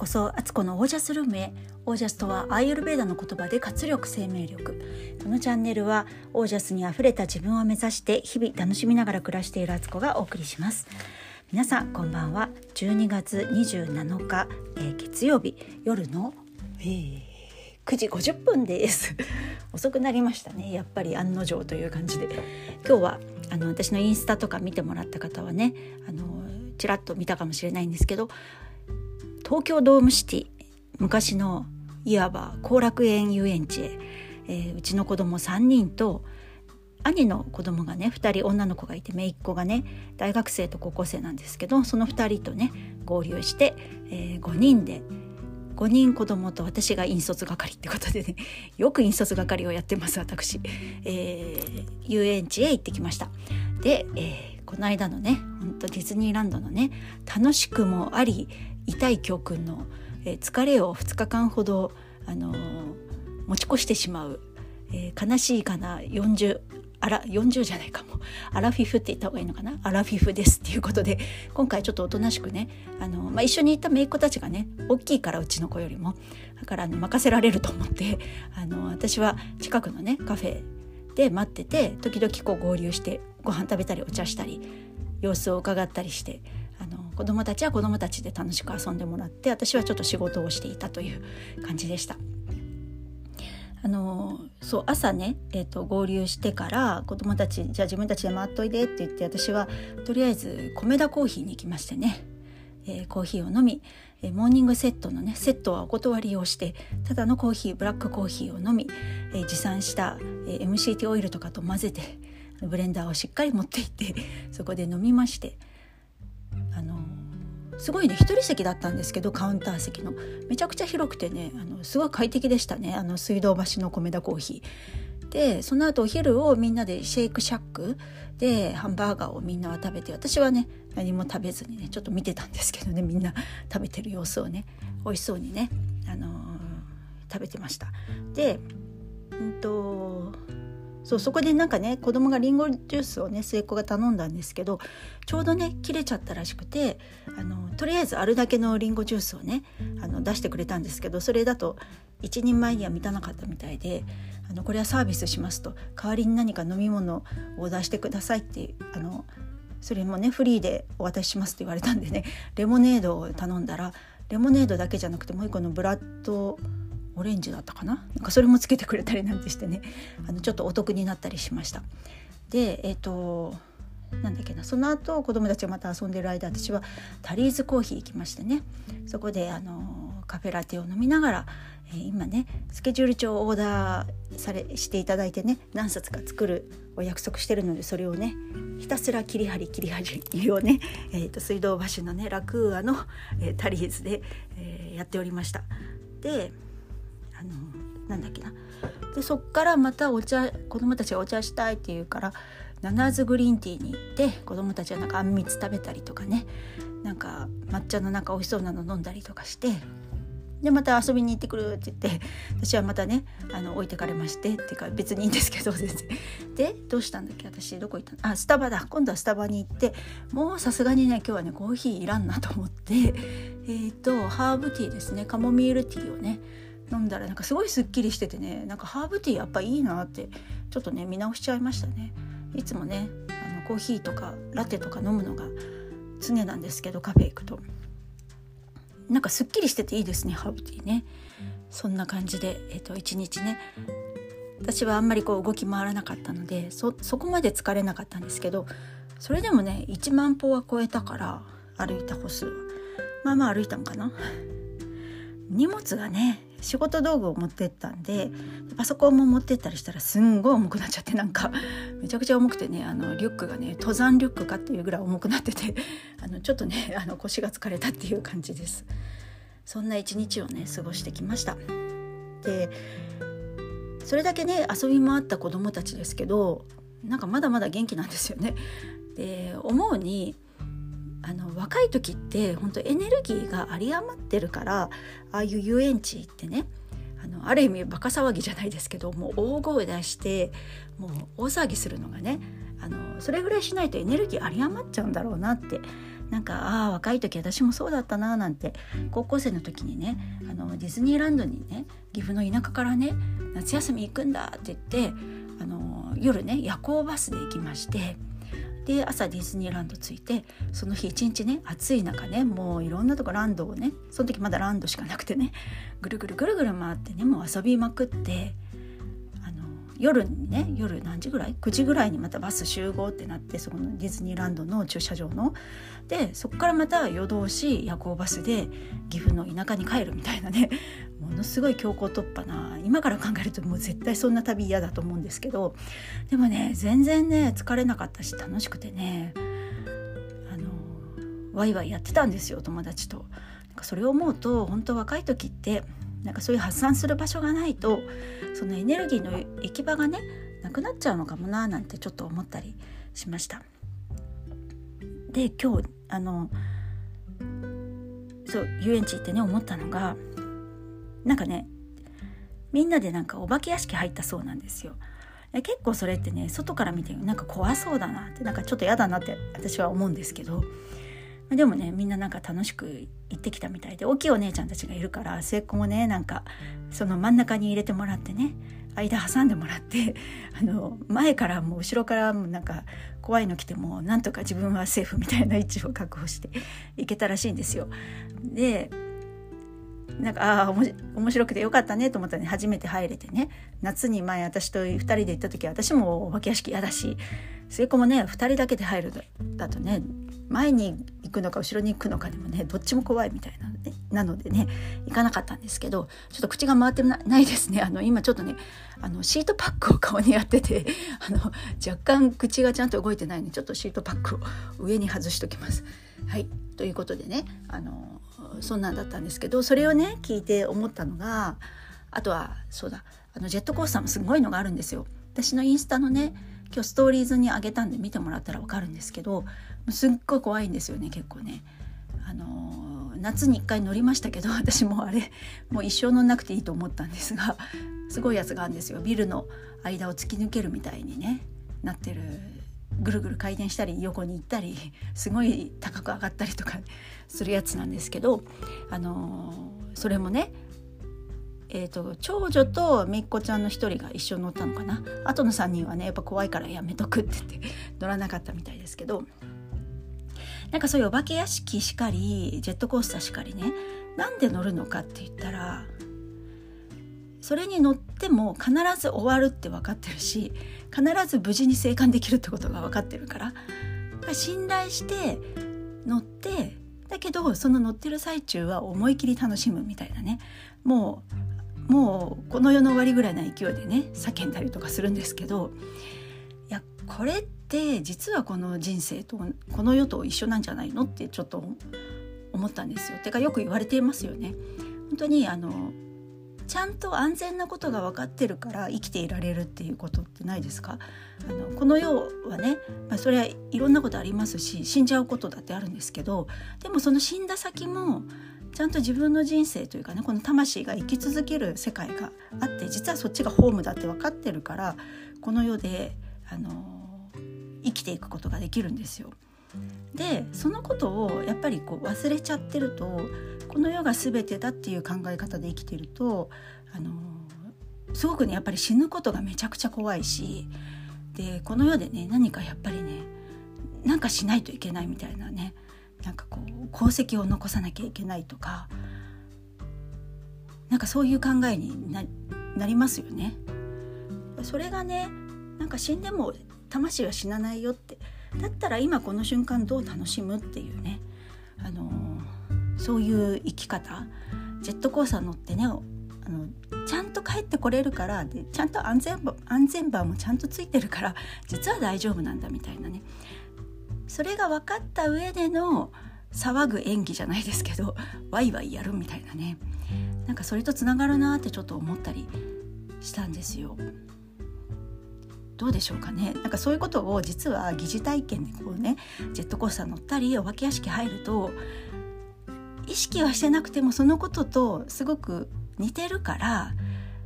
こそアツコのオージャスルームへオージャスとはアーユルベーダの言葉で活力生命力。このチャンネルはオージャスにあふれた自分を目指して日々楽しみながら暮らしているアツコがお送りします。皆さんこんばんは。12月27日、えー、月曜日夜の、えー、9時50分です。遅くなりましたね。やっぱり案の定という感じで。今日はあの私のインスタとか見てもらった方はねあのちらっと見たかもしれないんですけど東京ドームシティ昔のいわば後楽園遊園地へ、えー、うちの子供3人と兄の子供がね2人女の子がいて姪っ子がね大学生と高校生なんですけどその2人とね合流して、えー、5人で5人子供と私が引率係ってことでね よく引率係をやってます私、えー、遊園地へ行ってきました。で、えー、この間のね本当ディズニーランドのね楽しくもあり痛い教訓の、疲れを2日間ほど、あのー、持ち越してしまう、えー、悲しいかな40あら40じゃないかも。アラフィフって言った方がいいのかな？アラフィフですっていうことで今回ちょっとおとなしくねあの、まあ、一緒に行った姪っ子たちがね大きいからうちの子よりもだから、ね、任せられると思ってあの私は近くのねカフェで待ってて時々こう合流してご飯食べたりお茶したり様子を伺ったりして子どもたちは子どもたちで楽しく遊んでもらって私はちょっと仕事をしていたという感じでした。あのそう朝ね、えーと、合流してから子どもたちじゃあ自分たちで回っといでって言って私はとりあえず米田コーヒーに行きましてね、えー、コーヒーを飲み、えー、モーニングセットのねセットはお断りをしてただのコーヒーブラックコーヒーを飲み、えー、持参した、え MCT オイルとかと混ぜてブレンダーをしっかり持って行ってそこで飲みましてすごいね一人席だったんですけどカウンター席のめちゃくちゃ広くてねあのすごい快適でしたねあの水道橋の米田コーヒー。でその後お昼をみんなでシェイクシャックでハンバーガーをみんなは食べて私はね何も食べずにねちょっと見てたんですけどねみんな食べてる様子をね美味しそうにね、あのー、食べてました。でうんとそうそこでなんかね子供がりんごジュースをね末っ子が頼んだんですけどちょうどね切れちゃったらしくてあのとりあえずあるだけのりんごジュースをねあの出してくれたんですけどそれだと一人前には満たなかったみたいであのこれはサービスしますと代わりに何か飲み物をオーダーしてくださいってあのそれもねフリーでお渡ししますって言われたんでねレモネードを頼んだらレモネードだけじゃなくてもう一個のブラッドオレンジだったかな？なんかそれもつけてくれたりなんてしてねあのちょっとお得になったりしました。でえっ、ー、となんだっけなその後子供たちがまた遊んでる間私はタリーズコーヒー行きましてねそこであのカフェラテを飲みながら、えー、今ねスケジュール帳をオーダーされしていただいてね何冊か作るお約束してるのでそれをねひたすら切り張り切り張りをね、えーと、水道橋のねラクーアの、えー、タリーズで、えー、やっておりました。であのなんだっけな。でそっからまたお茶子供たちがお茶したいって言うからナナズグリーンティーに行って子供たちはなんかあんみつ食べたりとかね。なんか抹茶のなんか美味しそうなの飲んだりとかしてでまた遊びに行ってくるって言って私はまたねあの置いてかれましてっていうか別にいいんですけど全然。でどうしたんだっけ？私どこ行ったの？あスタバだ。今度はスタバに行ってもうさすがにね今日はねコーヒーいらんなと思って。えっ、ー、とハーブティーですね。カモミールティーをね飲んだらなんかすごいすっきりしててねなんかハーブティーやっぱいいなってちょっとね見直しちゃいましたね。いつもねあのコーヒーとかラテとか飲むのが常なんですけどカフェ行くと。なんかすっきりしてていいですねハーブティーね。そんな感じで、えー、と一日ね。私はあんまりこう動き回らなかったのでそこまで疲れなかったんですけどそれでもね1万歩は超えたから歩いた歩数は。まあまあ歩いたんかな。荷物がね仕事道具を持ってったんでパソコンも持ってったりしたらすんごい重くなっちゃってなんかめちゃくちゃ重くてねあのリュックがね登山リュックかっていうぐらい重くなってて あのちょっとねあの腰が疲れたっていう感じです。そんな一日をね過ごしてきました。でそれだけね遊び回った子供たちですけどなんかまだまだ元気なんですよね。で思うにあの若い時って本当エネルギーが有り余ってるからああいう遊園地行ってねあのある意味バカ騒ぎじゃないですけどもう大声出してもう大騒ぎするのがねあのそれぐらいしないとエネルギー有り余っちゃうんだろうなってなんかああ若い時私もそうだったななんて高校生の時にねあのディズニーランドにね岐阜の田舎からね夏休み行くんだって言ってあの夜ね夜行バスで行きましてで朝ディズニーランド着いてその日一日ね暑い中ねもういろんなとこランドをねその時まだランドしかなくてねぐるぐるぐるぐる回ってねもう遊びまくって夜にね夜何時ぐらい？9時ぐらいにまたバス集合ってなってそこのディズニーランドの駐車場の。でそこからまた夜通し夜行バスで岐阜の田舎に帰るみたいなね。ものすごい強行突破な。今から考えるともう絶対そんな旅嫌だと思うんですけど。でもね全然ね疲れなかったし楽しくてね。あのワイワイやってたんですよ友達と。なんかそれを思うと本当若い時ってなんかそういう発散する場所がないとそのエネルギーの行き場がねなくなっちゃうのかもななんてちょっと思ったりしました。で今日あのそう遊園地行ってね思ったのがなんかねみんなでなんかお化け屋敷入ったそうなんですよ。結構それってね外から見てなんか怖そうだなってなんかちょっと嫌だなって私は思うんですけどでもねみんななんか楽しく行ってきたみたいで大きいお姉ちゃんたちがいるから末っ子もねなんかその真ん中に入れてもらってね間挟んでもらって あの前からも後ろからもなんか怖いの来てもなんとか自分はセーフみたいな位置を確保していけたらしいんですよ。でなんかああ面白くてよかったねと思ったらね初めて入れてね夏に前私と2人で行った時私もお化け屋敷嫌だし末っ子もね2人だけで入るだとね前に行くのか後ろに行くのかでもねどっちも怖いみたいな、ね、なのでね行かなかったんですけどちょっと口が回ってないですねあの今ちょっとねあのシートパックを顔にやってて あの若干口がちゃんと動いてないのでちょっとシートパックを上に外しときます。はいということでねあのそんなんだったんですけどそれをね聞いて思ったのがあとはそうだあのジェットコースターもすごいのがあるんですよ。私のインスタのね今日ストーリーズにあげたんで見てもらったら分かるんですけどすっごい怖いんですよね結構ね。あの夏に1回乗りましたけど私もあれもう一生乗んなくていいと思ったんですがすごいやつがあるんですよビルの間を突き抜けるみたいにねなってるぐるぐる回転したり横に行ったりすごい高く上がったりとかするやつなんですけどあのそれもねえーと、長女とめっ子ちゃんの1人が一緒に乗ったのかな。あとの3人はねやっぱ怖いからやめとくって言って 乗らなかったみたいですけど。なんかそういうお化け屋敷しかりジェットコースターしかりねなんで乗るのかって言ったらそれに乗っても必ず終わるって分かってるし必ず無事に生還できるってことが分かってるから信頼して乗ってだけどその乗ってる最中は思い切り楽しむみたいなね。もうもうこの世の終わりぐらいな勢いでね叫んだりとかするんですけどいやこれって実はこの人生とこの世と一緒なんじゃないのってちょっと思ったんですよ。てかよく言われていますよね。本当にあのちゃんと安全なことが分かってるから生きていられるっていうことってないですか？あのこの世はね、まあ、それはいろんなことありますし死んじゃうことだってあるんですけどでもその死んだ先もちゃんと自分の人生というかねこの魂が生き続ける世界があって実はそっちがホームだって分かってるからこの世であの生きていくことができるんですよ。でそのことをやっぱりこう忘れちゃってるとこの世が全てだっていう考え方で生きてるとあのすごくねやっぱり死ぬことがめちゃくちゃ怖いしでこの世でね何かやっぱりねなんかしないといけないみたいなねなんかこう功績を残さなきゃいけないとかなんかそういう考えになりますよね。それがねなんか死んでも魂は死なないよって。だったら今この瞬間どう楽しむっていうね、あのそういう生き方。ジェットコースター乗ってねあのちゃんと帰ってこれるからでちゃんと安全安全バーもちゃんとついてるから実は大丈夫なんだみたいなね。それが分かった上での騒ぐ演技じゃないですけどワイワイやるみたいなねなんかそれとつながるなってちょっと思ったりしたんですよ。どうでしょうかねなんかそういうことを実は疑似体験でこうねジェットコースター乗ったりお化け屋敷入ると意識はしてなくてもそのこととすごく似てるから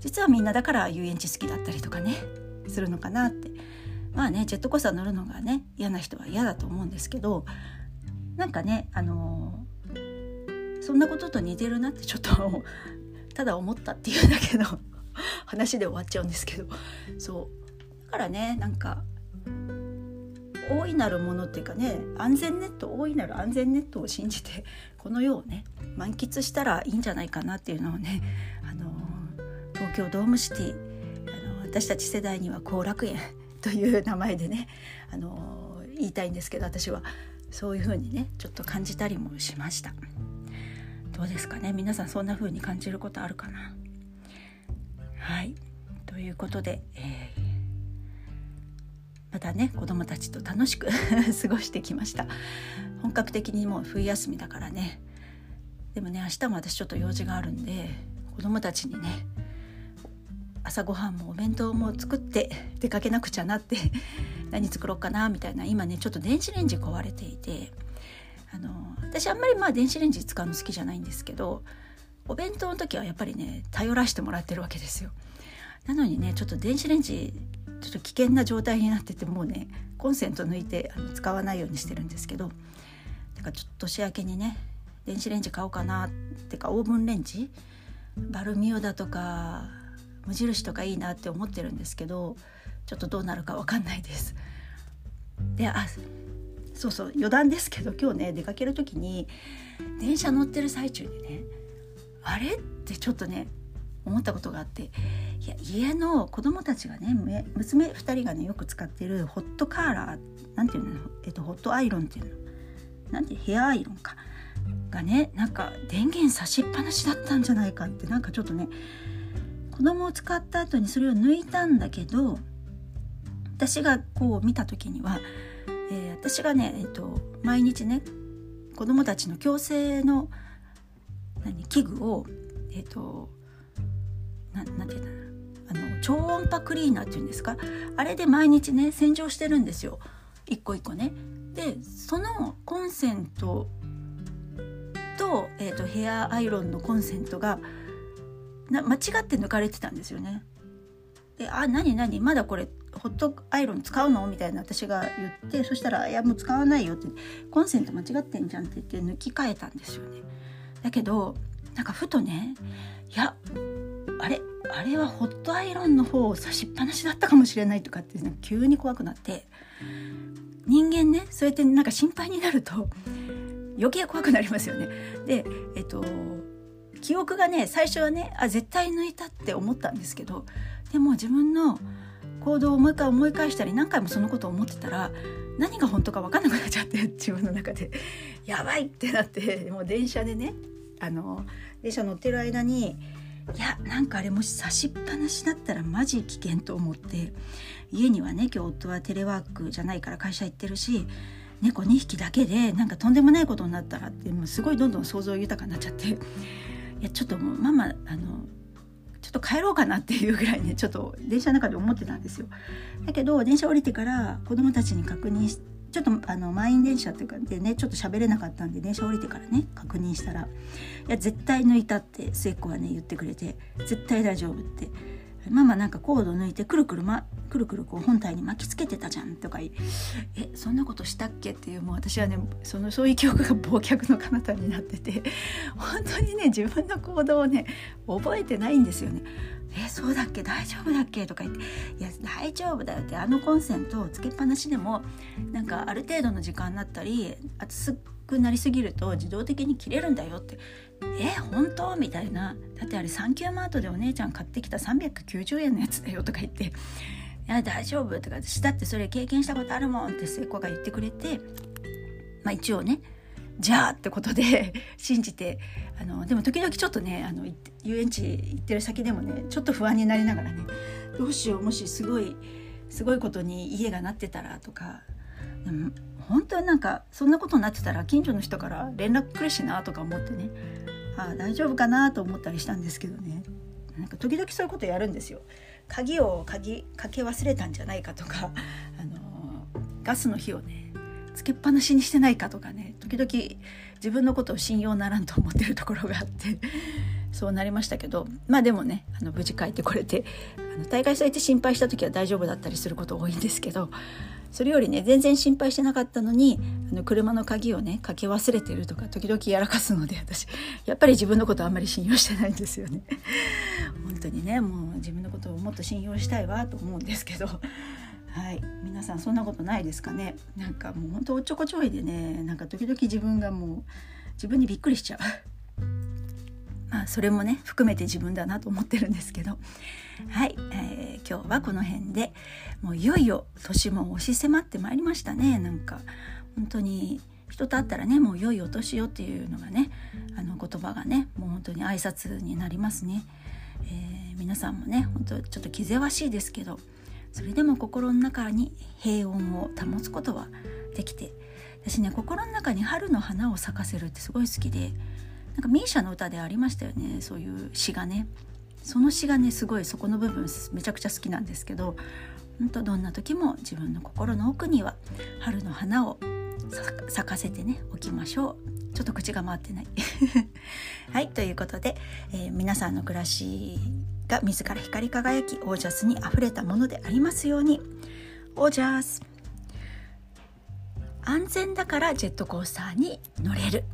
実はみんなだから遊園地好きだったりとかねするのかなってまあねジェットコースター乗るのがね嫌な人は嫌だと思うんですけどなんかねあのそんなことと似てるなってちょっとただ思ったっていうだけの 話で終わっちゃうんですけどそう。だからねなんか大いなるものっていうかね安全ネット大いなる安全ネットを信じてこの世をね満喫したらいいんじゃないかなっていうのをねあの東京ドームシティあの私たち世代には後楽園という名前でねあの言いたいんですけど私は。そういう風にねちょっと感じたりもしました。どうですかね？皆さんそんな風に感じることあるかな？はい。ということで、えーまたね子どもたちと楽しく 過ごしてきました。本格的にもう冬休みだからね。でもね明日も私ちょっと用事があるんで子どもたちにね朝ごはんもお弁当も作って出かけなくちゃなって 何作ろうかなみたいな今ねちょっと電子レンジ壊れていてあの私あんまりまあ電子レンジ使うの好きじゃないんですけどお弁当の時はやっぱりね頼らせてもらってるわけですよ。なのにねちょっと電子レンジちょっと危険な状態になっててもうねコンセント抜いてあの使わないようにしてるんですけどだからちょっと年明けにね電子レンジ買おうかなってかオーブンレンジ？バルミオだとか無印とかいいなって思ってるんですけどちょっとどうなるか分かんないです。であそうそう余談ですけど今日ね出かける時に電車乗ってる最中にねあれってちょっとね思ったことがあっていや家の子供たちがね娘2人がねよく使ってるホットカーラーなんていうの、えっと、ホットアイロンっていうの？なんてヘアアイロンか？がねなんか電源差しっぱなしだったんじゃないかってなんかちょっとね子供を使った後にそれを抜いたんだけど私がこう見た時には、えー、私がね、えっと、毎日ね子供たちの矯正の何器具を、えっと、ななんて言うんだあの超音波クリーナーっていうんですか？あれで毎日ね洗浄してるんですよ一個一個ね。でそのコンセントと,、えーと、ヘアアイロンのコンセントがな間違って抜かれてたんですよね。で「あ何何まだこれホットアイロン使うの?」みたいな私が言ってそしたら「いやもう使わないよ」って「コンセント間違ってんじゃん」って言って抜き替えたんですよね。だけどなんかふとねいやあれあれはホットアイロンの方を差しっぱなしだったかもしれないとかって急に怖くなって人間ねそうやってなんか心配になると余計怖くなりますよね。でえっと記憶がね最初はねあ絶対抜いたって思ったんですけどでも自分の行動をもう一回思い返したり何回もそのことを思ってたら何が本当か分かんなくなっちゃって 自分の中で。やばいってなってもう電車でねあの電車乗ってる間にいやなんかあれもし差しっぱなしだったらマジ危険と思って家にはね今日夫はテレワークじゃないから会社行ってるし猫2匹だけでなんかとんでもないことになったらってもうすごいどんどん想像豊かになっちゃって。やちょっともうママあのちょっと帰ろうかなっていうぐらいねちょっと電車の中で思ってたんですよ。だけど電車降りてから子供たちに確認しちょっとあの満員電車っていうかでねちょっと喋れなかったんで電車降りてからね確認したら「いや絶対抜いた」って末っ子はね言ってくれて「絶対大丈夫」って「ママなんかコード抜いてくるくる、ま、くるくるこう本体に巻きつけてたじゃん」とか「えそんなことしたっけ?」っていうもう私はねそのそういう記憶が忘却の彼方になってて 本当にね自分の行動をね覚えてないんですよね。えそうだっけ？大丈夫だっけ?」とか言って「いや大丈夫だよ」ってあのコンセントをつけっぱなしでもなんかある程度の時間になったり熱くなりすぎると自動的に切れるんだよって「え本当?」みたいな。だってあれサンキューマートでお姉ちゃん買ってきた390円のやつだよとか言って「いや大丈夫」とか私だってそれ経験したことあるもんって末っ子が言ってくれて。まあ一応ね。じゃあってことで 信じて。あのでも時々ちょっとねあの遊園地行ってる先でもねちょっと不安になりながらね。どうしようもしすごいすごいことに家がなってたらとか。本当になんかそんなことになってたら近所の人から連絡来るしなとか思ってね。ああ大丈夫かなと思ったりしたんですけどね。なんか時々そういうことやるんですよ。鍵を鍵かけ忘れたんじゃないかとか あのガスの火をねつけっぱなしにしてないかとかね時々自分のことを信用ならんと思ってるところがあって。そうなりましたけどまあでもねあの無事帰ってこれてあの大概そうやって心配した時は大丈夫だったりすること多いんですけどそれよりね全然心配してなかったのにあの車の鍵をねかけ忘れてるとか時々やらかすので私やっぱり自分のことあんまり信用してないんですよね。本当にねもう自分のことをもっと信用したいわと思うんですけど。はい、皆さんそんなことないですかね？なんかもうほんとおっちょこちょいでねなんか時々自分がもう自分にびっくりしちゃうそれもね含めて自分だなと思ってるんですけど。はい、えー、今日はこの辺でもういよいよ年も押し迫ってまいりましたね。なんか本当に人と会ったらねもう良いお年よっていうのがねあの言葉がねもう本当に挨拶になりますね、えー、皆さんもね本当ちょっと気ぜわしいですけどそれでも心の中に平穏を保つことはできて私ね心の中に春の花を咲かせるってすごい好きでなんかミーシャの歌でありましたよねそういう詩がね。その詩がねすごいそこの部分めちゃくちゃ好きなんですけど本当どんな時も自分の心の奥には春の花を咲かせてねおきましょう。ちょっと口が回ってない。はいということで、えー、皆さんの暮らしが自ら光り輝きオージャスにあふれたものでありますように。オージャス。安全だからジェットコースターに乗れる。